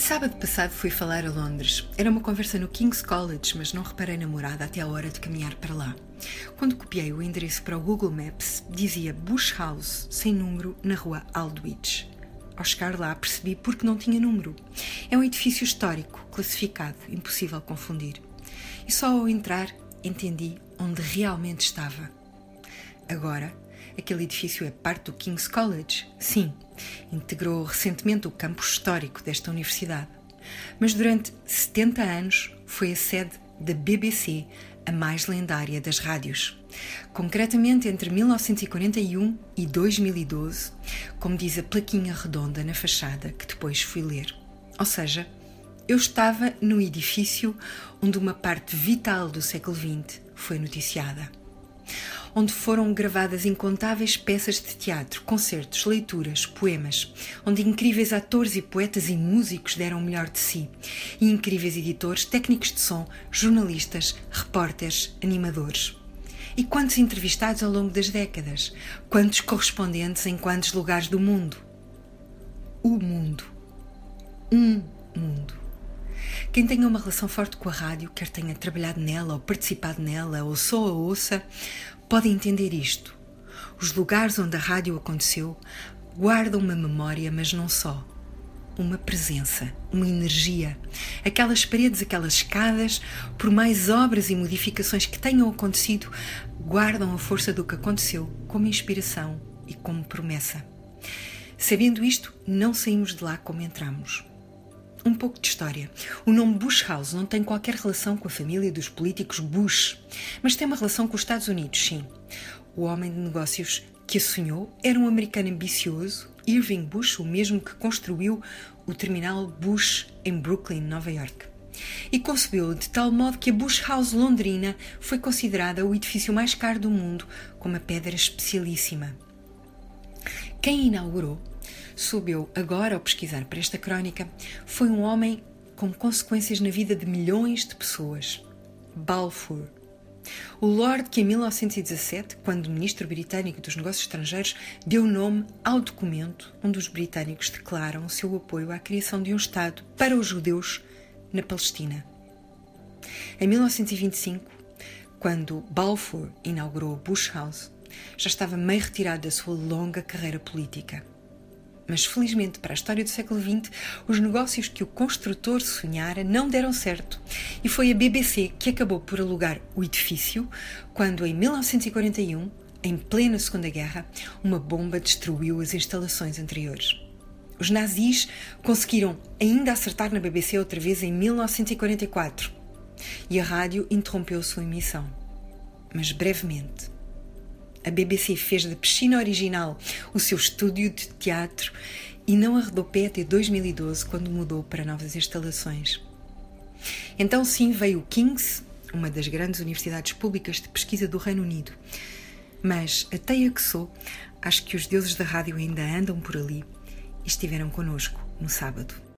Sábado passado fui falar a Londres. Era uma conversa no King's College, mas não reparei na morada até a hora de caminhar para lá. Quando copiei o endereço para o Google Maps, dizia Bush House, sem número, na rua Aldwych. Ao chegar lá, percebi porque não tinha número. É um edifício histórico, classificado, impossível confundir. E só ao entrar entendi onde realmente estava. Agora, aquele edifício é parte do King's College, sim, integrou recentemente o campus histórico desta universidade. Mas durante 70 anos foi a sede da BBC, a mais lendária das rádios. Concretamente entre 1941 e 2012, como diz a plaquinha redonda na fachada que depois fui ler. Ou seja, eu estava no edifício onde uma parte vital do século XX foi noticiada onde foram gravadas incontáveis peças de teatro, concertos, leituras, poemas, onde incríveis atores e poetas e músicos deram o melhor de si, e incríveis editores, técnicos de som, jornalistas, repórteres, animadores. E quantos entrevistados ao longo das décadas? Quantos correspondentes em quantos lugares do mundo? O mundo. Um mundo. Quem tenha uma relação forte com a rádio, quer tenha trabalhado nela ou participado nela ou só a ouça, pode entender isto. Os lugares onde a rádio aconteceu guardam uma memória, mas não só. Uma presença, uma energia. Aquelas paredes, aquelas escadas, por mais obras e modificações que tenham acontecido, guardam a força do que aconteceu como inspiração e como promessa. Sabendo isto, não saímos de lá como entramos. Um pouco de história. O nome Bush House não tem qualquer relação com a família dos políticos Bush, mas tem uma relação com os Estados Unidos, sim. O homem de negócios que a sonhou era um americano ambicioso, Irving Bush, o mesmo que construiu o terminal Bush em Brooklyn, Nova York. E concebeu de tal modo que a Bush House londrina foi considerada o edifício mais caro do mundo, com uma pedra especialíssima. Quem inaugurou soube agora ao pesquisar para esta crónica, foi um homem com consequências na vida de milhões de pessoas. Balfour. O Lord que em 1917, quando ministro britânico dos Negócios Estrangeiros, deu nome ao documento onde os britânicos declaram o seu apoio à criação de um Estado para os judeus na Palestina. Em 1925, quando Balfour inaugurou Bush House, já estava meio retirado da sua longa carreira política. Mas felizmente para a história do século XX, os negócios que o construtor sonhara não deram certo. E foi a BBC que acabou por alugar o edifício quando, em 1941, em plena Segunda Guerra, uma bomba destruiu as instalações anteriores. Os nazis conseguiram ainda acertar na BBC outra vez em 1944 e a rádio interrompeu sua emissão. Mas brevemente. A BBC fez da piscina original o seu estúdio de teatro e não arredou pé até 2012, quando mudou para novas instalações. Então, sim, veio o King's, uma das grandes universidades públicas de pesquisa do Reino Unido. Mas, até a que sou, acho que os deuses da rádio ainda andam por ali e estiveram conosco no sábado.